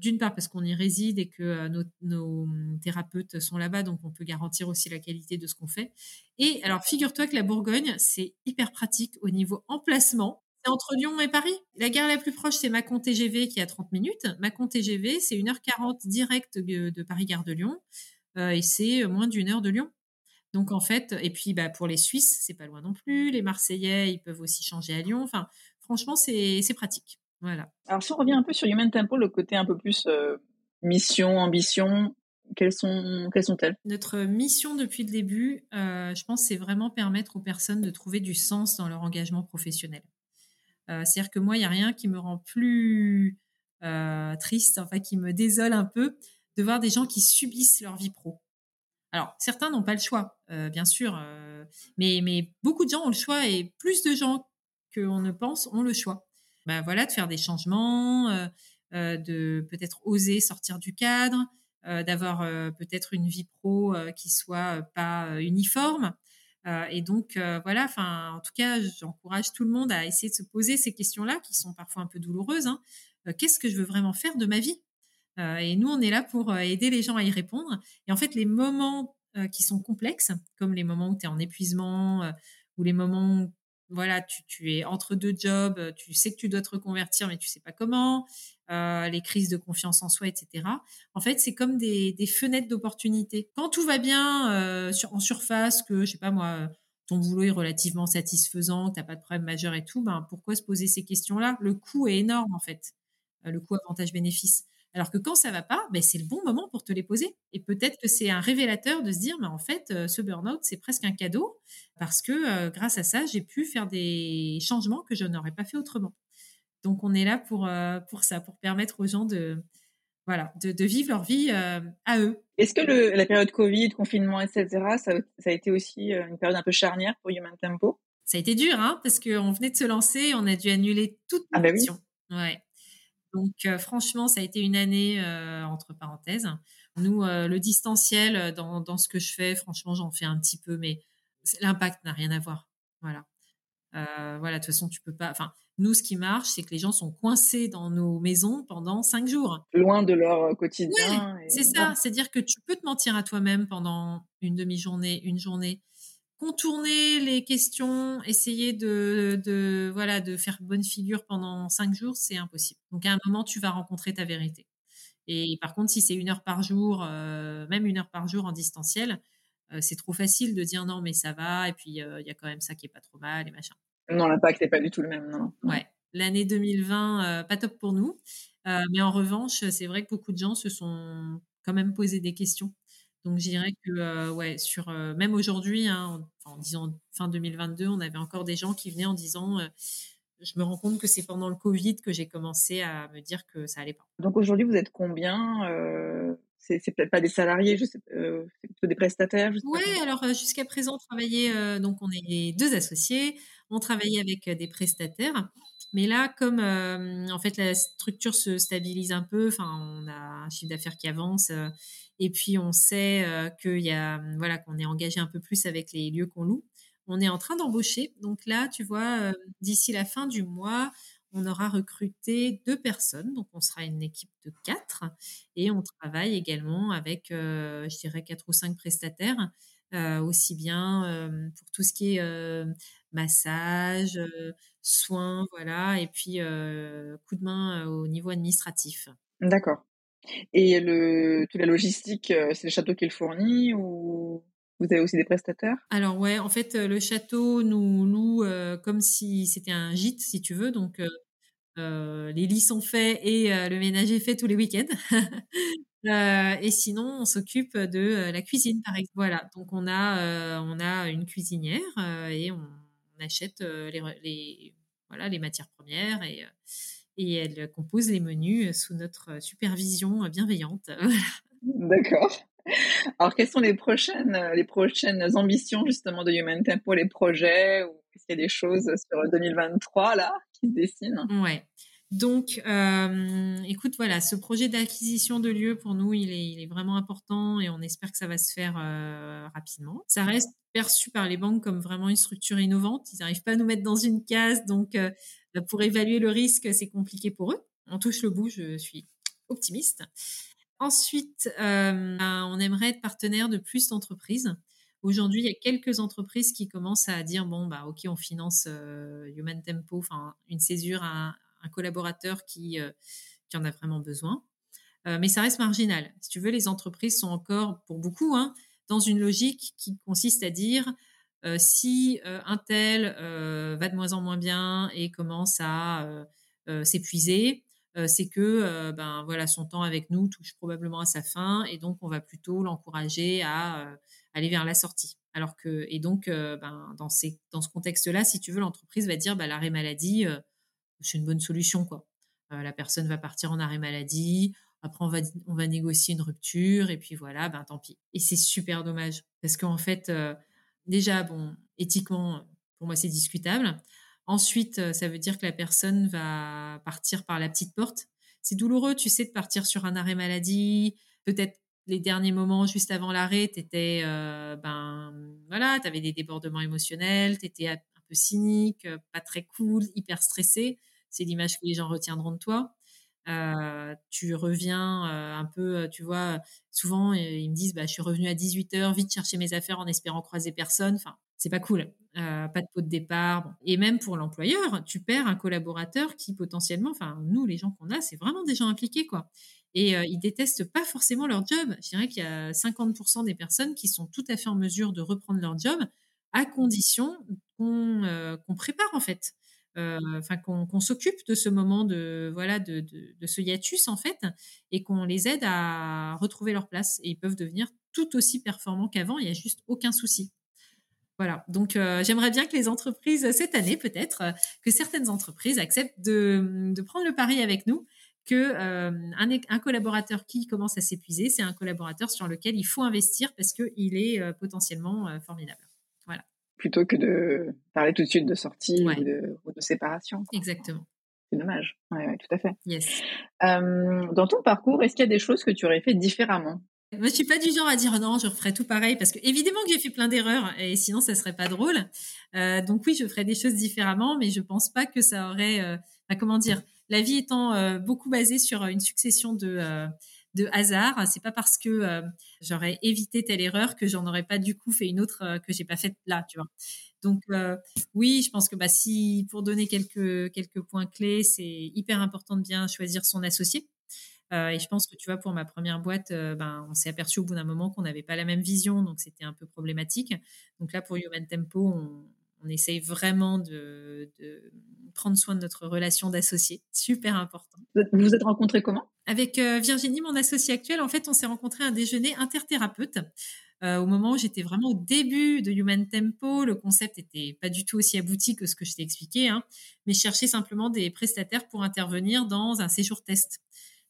D'une part, parce qu'on y réside et que nos, nos, thérapeutes sont là-bas, donc on peut garantir aussi la qualité de ce qu'on fait. Et alors, figure-toi que la Bourgogne, c'est hyper pratique au niveau emplacement. C'est entre Lyon et Paris. La gare la plus proche, c'est Macon TGV qui est à 30 minutes. Macon TGV, c'est 1h40 direct de, Paris-Gare de Lyon. Euh, et c'est moins d'une heure de Lyon. Donc en fait, et puis bah, pour les Suisses, c'est pas loin non plus. Les Marseillais, ils peuvent aussi changer à Lyon. Enfin, franchement, c'est pratique. Voilà. Alors si on revient un peu sur Human Tempo, le côté un peu plus euh, mission, ambition, quelles sont quelles sont-elles? Notre mission depuis le début, euh, je pense, c'est vraiment permettre aux personnes de trouver du sens dans leur engagement professionnel. Euh, c'est-à-dire que moi, il n'y a rien qui me rend plus euh, triste, enfin qui me désole un peu, de voir des gens qui subissent leur vie pro. Alors, certains n'ont pas le choix, euh, bien sûr, mais, beaucoup de gens ont le choix et plus de gens qu'on ne pense ont le choix. Ben voilà, de faire des changements, de peut-être oser sortir du cadre, d'avoir peut-être une vie pro qui soit pas uniforme. Euh, et donc euh, voilà, en tout cas, j'encourage tout le monde à essayer de se poser ces questions-là, qui sont parfois un peu douloureuses. Hein. Euh, qu'est-ce que je veux vraiment faire de ma vie? Et nous, on est là pour aider les gens à y répondre. Et en fait, les moments qui sont complexes, comme les moments où tu es en épuisement, ou les moments où voilà, tu, tu, es entre deux jobs, tu sais que tu dois te reconvertir, mais tu sais pas comment, euh, les crises de confiance en soi, etc. En fait, c'est comme des, fenêtres d'opportunité. Quand tout va bien euh, en surface, que je sais pas moi, ton boulot est relativement satisfaisant, que t'as pas de problème majeur et tout, ben pourquoi se poser ces questions-là? Le coût est énorme en fait, euh, le coût avantage-bénéfice. Alors que quand ça va pas, ben c'est le bon moment pour te les poser. Et peut-être que c'est un révélateur de se dire, mais en fait, ce burn-out, c'est presque un cadeau parce que grâce à ça, j'ai pu faire des changements que je n'aurais pas fait autrement. Donc on est là pour euh, pour ça, pour permettre aux gens de voilà de, de vivre leur vie euh, à eux. Est-ce que le, la période Covid, confinement, etc. Ça, ça, a été aussi euh, une période un peu charnière pour Human Tempo? Ça a été dur, hein, parce qu'on venait de se lancer, on a dû annuler toute ah bah Ouais. Donc franchement, ça a été une année entre parenthèses. Nous, le distanciel dans, dans ce que je fais, franchement, j'en fais un petit peu, mais l'impact n'a rien à voir. Voilà. Euh, voilà, de toute façon, tu peux pas. Enfin, nous, ce qui marche, c'est que les gens sont coincés dans nos maisons pendant cinq jours. Loin de leur quotidien. c'est ça. C'est-à-dire que tu peux te mentir à toi-même pendant une demi-journée, une journée, contourner les questions, essayer de, de, voilà, de faire bonne figure pendant cinq jours, c'est impossible. Donc, à un moment, tu vas rencontrer ta vérité. Et par contre, si c'est une heure par jour, euh, même une heure par jour en distanciel, euh, c'est trop facile de dire non, mais ça va, et puis euh, il y a quand même ça qui est pas trop mal, et machin. Non, l'impact n'est pas du tout le même, non. Ouais. L'année 2020, euh, pas top pour nous. mais en revanche, c'est vrai que beaucoup de gens se sont quand même posé des questions. Donc, je dirais que, ouais, sur, même aujourd'hui, hein, en, disant fin 2022, on avait encore des gens qui venaient en disant je me rends compte que c'est pendant le Covid que j'ai commencé à me dire que ça allait pas. Donc aujourd'hui, vous êtes combien c'est peut-être pas des salariés, je sais, euh, c'est plutôt des prestataires. Oui, alors euh, jusqu'à présent, on travaillait, euh, donc on est deux associés, on travaillait avec des prestataires. Mais là, comme en fait la structure se stabilise un peu, enfin on a un chiffre d'affaires qui avance, et puis on sait qu'il y a, voilà, qu'on est engagé un peu plus avec les lieux qu'on loue. On est en train d'embaucher. Donc là, tu vois, d'ici la fin du mois, on aura recruté deux personnes, donc on sera une équipe de quatre, et on travaille également avec, euh, je dirais, quatre ou cinq prestataires, euh, aussi bien euh, pour tout ce qui est massage, soins, voilà, et puis coup de main au niveau administratif. D'accord. Et toute la logistique, c'est le château qui le fournit ou? Vous avez aussi des prestataires? Alors ouais, en fait, le château nous loue comme si c'était un gîte, si tu veux. Donc euh, les lits sont faits et le ménage est fait tous les week-ends. *laughs* et sinon, on s'occupe de la cuisine, par exemple. Voilà, donc on a on a une cuisinière et on, achète les, voilà les matières premières et et elle compose les menus sous notre supervision bienveillante. *laughs* D'accord. *laughs* Alors, quelles sont les prochaines, euh, les prochaines ambitions justement de Human Tempo, les projets ou est-ce qu'il y a des choses sur 2023 là qui se dessinent? Ouais. Donc, euh, écoute, voilà, ce projet d'acquisition de lieux pour nous, il est, vraiment important et on espère que ça va se faire euh, rapidement. Ça reste perçu par les banques comme vraiment une structure innovante. Ils n'arrivent pas à nous mettre dans une case, donc pour évaluer le risque, c'est compliqué pour eux. On touche le bout, je suis optimiste. Ensuite, ben, on aimerait être partenaire de plus d'entreprises. Aujourd'hui, il y a quelques entreprises qui commencent à dire bon bah ok, on finance Human Tempo, enfin une césure à, un collaborateur qui, euh, qui en a vraiment besoin. Euh, mais ça reste marginal. Si tu veux, les entreprises sont encore, pour beaucoup, hein, dans une logique qui consiste à dire euh, si un tel va de moins en moins bien et commence à s'épuiser, c'est que ben voilà son temps avec nous touche probablement à sa fin et donc on va plutôt l'encourager à aller vers la sortie. Alors que et donc ben, dans ces dans ce contexte-là, si tu veux, l'entreprise va dire bah, l'arrêt maladie c'est une bonne solution quoi. Euh, la personne va partir en arrêt maladie, après on va on va négocier une rupture et puis voilà, ben tant pis. Et c'est super dommage parce qu'en fait euh, déjà bon éthiquement pour moi c'est discutable. Ensuite, euh, ça veut dire que la personne va partir par la petite porte. C'est douloureux, tu sais, de partir sur un arrêt maladie. Peut-être les derniers moments juste avant l'arrêt, tu étais, ben voilà, tu avais des débordements émotionnels, tu étais un peu cynique, pas très cool, hyper stressé c'est l'image que les gens retiendront de toi. Euh, tu reviens euh, un peu, euh, tu vois, souvent ils me disent, bah, je suis revenu à 18h, vite chercher mes affaires en espérant croiser personne. Enfin, c'est pas cool. pas de pot de départ. Et même pour l'employeur, tu perds un collaborateur qui potentiellement, enfin, nous, les gens qu'on a, c'est vraiment des gens impliqués, quoi. Et ils détestent pas forcément leur job. Je dirais qu'il y a 50% des personnes qui sont tout à fait en mesure de reprendre leur job à condition qu'on prépare, en fait. Euh, enfin qu'on s'occupe de ce moment de voilà de, ce hiatus en fait et qu'on les aide à retrouver leur place. Et ils peuvent devenir tout aussi performants qu'avant il n'y a juste aucun souci. Voilà. Donc euh, j'aimerais bien que les entreprises cette année peut-être euh, que certaines entreprises acceptent de, prendre le pari avec nous que un, un, collaborateur qui commence à s'épuiser c'est un collaborateur sur lequel il faut investir parce qu'il est potentiellement formidable plutôt que de parler tout de suite de sortie ou, de, séparation. Exactement. C'est dommage. Oui, ouais, tout à fait. Yes. Euh, dans ton parcours, est-ce qu'il y a des choses que tu aurais fait différemment? Moi, je suis pas du genre à dire non, je referai tout pareil parce que évidemment que j'ai fait plein d'erreurs et sinon ça serait pas drôle. Euh, donc oui, je ferais des choses différemment, mais je pense pas que ça aurait, euh, bah, comment dire, la vie étant euh, beaucoup basée sur une succession de de hasard. C'est pas parce que euh, j'aurais évité telle erreur que j'en aurais pas du coup fait une autre euh, que j'ai pas faite là, tu vois. Donc euh, oui, je pense que bah si pour donner quelques quelques points clés, c'est hyper important de bien choisir son associé. et je pense que tu vois, pour ma première boîte, ben, on s'est aperçu au bout d'un moment qu'on n'avait pas la même vision, donc c'était un peu problématique. Donc là, pour Human Tempo, on, on essaye vraiment de, prendre soin de notre relation d'associés. Super important. Vous vous êtes rencontrés comment? Avec euh, Virginie, mon associée actuelle, en fait, on s'est rencontrés à un déjeuner interthérapeute. Euh, au moment où j'étais vraiment au début de Human Tempo, le concept était pas du tout aussi abouti que ce que je t'ai expliqué, hein, mais je cherchais simplement des prestataires pour intervenir dans un séjour test.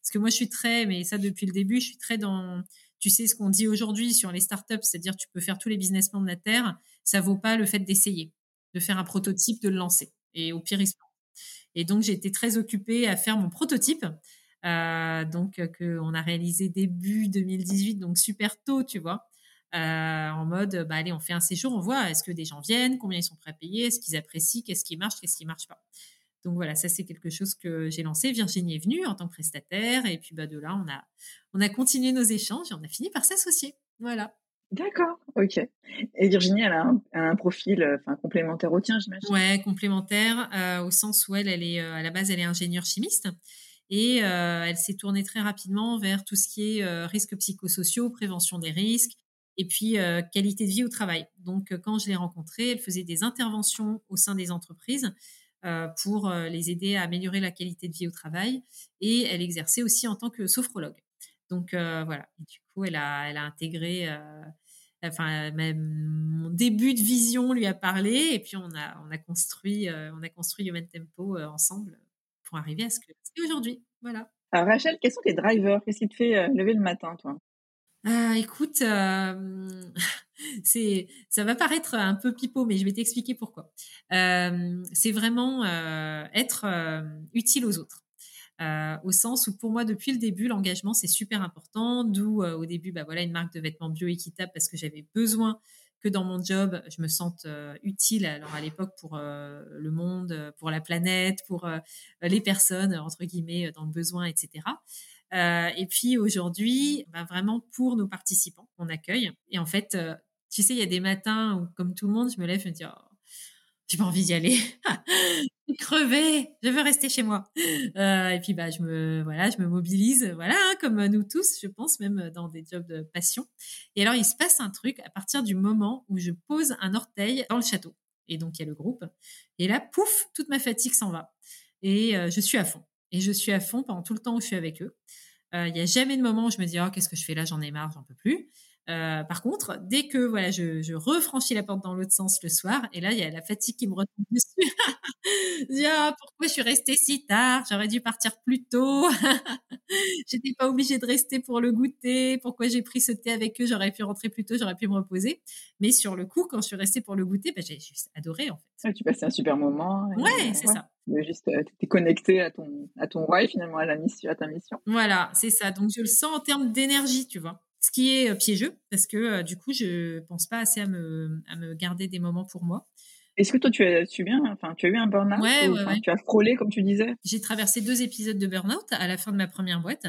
Parce que moi, je suis très, mais ça depuis le début, je suis très dans, tu sais ce qu'on dit aujourd'hui sur les startups, c'est-à-dire tu peux faire tous les business plans de la terre, ça vaut pas le fait d'essayer de faire un prototype, de le lancer. Et au pire, il se Et donc, j'ai été très occupée à faire mon prototype. Euh, donc, euh, qu'on a réalisé début 2018, donc super tôt, tu vois. Euh, en mode, bah, allez, on fait un séjour, on voit est-ce que des gens viennent, combien ils sont prêts à payer, est-ce qu'ils apprécient, qu'est-ce qui marche, qu'est-ce qui marche pas. Donc voilà, ça c'est quelque chose que j'ai lancé. Virginie est venue en tant que prestataire et puis bah de là on a on a continué nos échanges et on a fini par s'associer. Voilà. D'accord, ok. Et Virginie, elle a un, profil euh, enfin, complémentaire au tien, j'imagine Ouais, complémentaire, euh, au sens où elle, elle est, euh, à la base, elle est ingénieure chimiste. Et elle s'est tournée très rapidement vers tout ce qui est risques psychosociaux, prévention des risques, et puis qualité de vie au travail. Donc, quand je l'ai rencontrée, elle faisait des interventions au sein des entreprises pour les aider à améliorer la qualité de vie au travail, et elle exerçait aussi en tant que sophrologue. Donc voilà. du coup, elle a, elle a intégré. enfin, même mon début de vision lui a parlé, et puis on a, on a construit, on a construit Human Tempo ensemble pour arriver à ce que c'est aujourd'hui. Voilà. Alors Rachel, quels sont tes drivers? Qu'est-ce qui te fait lever le matin, toi? Écoute, *laughs* c'est, ça va paraître un peu pipeau, mais je vais t'expliquer pourquoi. c'est vraiment être utile aux autres. Au sens où pour moi, depuis le début, l'engagement, c'est super important. D'où au début, bah, voilà, une marque de vêtements bio-équitable parce que j'avais besoin que dans mon job, je me sente utile. Alors à l'époque pour le monde, pour la planète, pour les personnes entre guillemets dans le besoin, etc. et puis aujourd'hui, bah, vraiment pour nos participants qu'on accueille. Et en fait, tu sais, il y a des matins où, comme tout le monde, je me lève je me dis, oh, j'ai pas envie d'y aller. *laughs* je je veux rester chez moi. Euh, et puis bah je me voilà, je me mobilise, voilà, hein, comme nous tous, je pense même dans des jobs de passion. Et alors il se passe un truc à partir du moment où je pose un orteil dans le château. Et donc il y a le groupe. Et là, pouf, toute ma fatigue s'en va. Et euh, je suis à fond. Et je suis à fond pendant tout le temps où je suis avec eux. Euh, il n'y a jamais de moment où je me dis oh qu'est-ce que je fais là, j'en ai marre, j'en peux plus. Euh, par contre, dès que voilà, je, je refranchis la porte dans l'autre sens le soir, et là, il y a la fatigue qui me retombe *laughs* dessus. je ah, pourquoi je suis restée si tard? J'aurais dû partir plus tôt. *laughs* J'étais pas obligée de rester pour le goûter. Pourquoi j'ai pris ce thé avec eux? J'aurais pu rentrer plus tôt, j'aurais pu me reposer. Mais sur le coup, quand je suis restée pour le goûter, bah, j'ai juste adoré en fait. tu passais un super moment. ouais, c'est ça. Juste, euh, tu connecté à ton, à ton why finalement, à la mission, à ta mission. Voilà, c'est ça. Donc je le sens en termes d'énergie, tu vois ce qui est euh, piégeux parce que euh, du coup, je pense pas assez à me, à me garder des moments pour moi. Est-ce que toi, tu as su bien, enfin, tu as eu un burn-out ouais, ouais, Tu as frôlé, comme tu disais? J'ai traversé deux épisodes de burn-out à la fin de ma première boîte.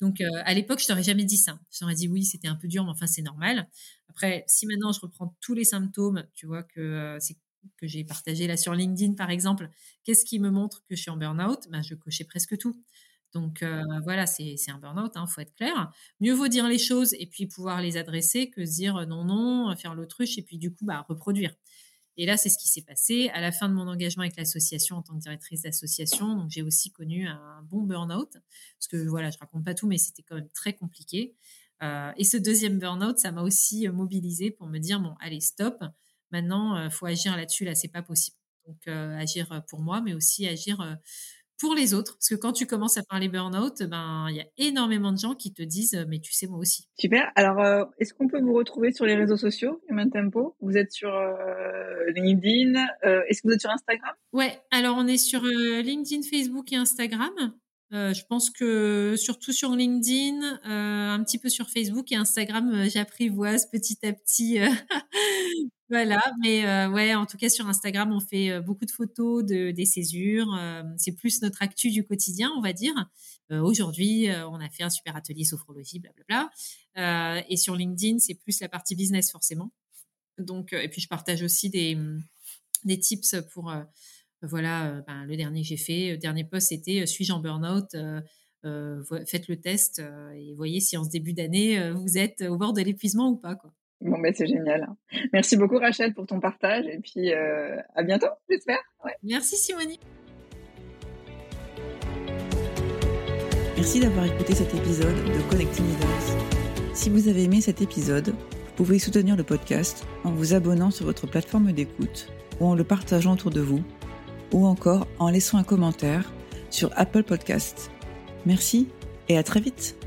Donc, euh, à l'époque, je t'aurais jamais dit ça. Je t'aurais dit oui, c'était un peu dur, mais enfin, c'est normal. Après, si maintenant je reprends tous les symptômes, tu vois que c'est que j'ai partagé là sur LinkedIn, par exemple, qu'est-ce qui me montre que je suis en burn-out? Ben, Je cochais presque tout. Donc euh, voilà, c'est un burn-out, il hein, faut être clair. Mieux vaut dire les choses et puis pouvoir les adresser que dire euh, non, non, faire l'autruche et puis du coup bah, reproduire. Et là, c'est ce qui s'est passé à la fin de mon engagement avec l'association en tant que directrice d'association. J'ai aussi connu un bon burn-out parce que voilà, je raconte pas tout, mais c'était quand même très compliqué. Euh, et ce deuxième burn-out, ça m'a aussi mobilisé pour me dire bon, allez, stop. Maintenant, il faut agir là-dessus. Là, c'est pas possible. Donc agir pour moi, mais aussi agir pour les autres. Parce que quand tu commences à parler burn-out, ben, il y a énormément de gens qui te disent, mais tu sais, moi aussi. Super. Alors, euh, est-ce qu'on peut vous retrouver sur les réseaux sociaux, Human Tempo? Vous êtes sur euh, LinkedIn euh, Est-ce que vous êtes sur Instagram? Ouais. Alors, on est sur LinkedIn, Facebook et Instagram. je pense que surtout sur LinkedIn, un petit peu sur Facebook et Instagram, j'apprivoise petit à petit *laughs* Voilà, mais euh, ouais, en tout cas sur Instagram, on fait euh, beaucoup de photos de, des césures. Euh, c'est plus notre actu du quotidien, on va dire. Aujourd'hui, on a fait un super atelier sophrologie, blablabla. et sur LinkedIn, c'est plus la partie business forcément. Donc, et puis je partage aussi des, des tips pour, voilà, ben, le dernier que j'ai fait, le dernier post, c'était suis-je en burn-out Faites le test et voyez si en ce début d'année vous êtes au bord de l'épuisement ou pas, quoi. Bon, ben c'est génial. Merci beaucoup Rachel pour ton partage et puis euh, à bientôt, j'espère. Merci Simone. Merci d'avoir écouté cet épisode de Connecting Leaders. Si vous avez aimé cet épisode, vous pouvez soutenir le podcast en vous abonnant sur votre plateforme d'écoute ou en le partageant autour de vous ou encore en laissant un commentaire sur Apple Podcasts. Merci et à très vite.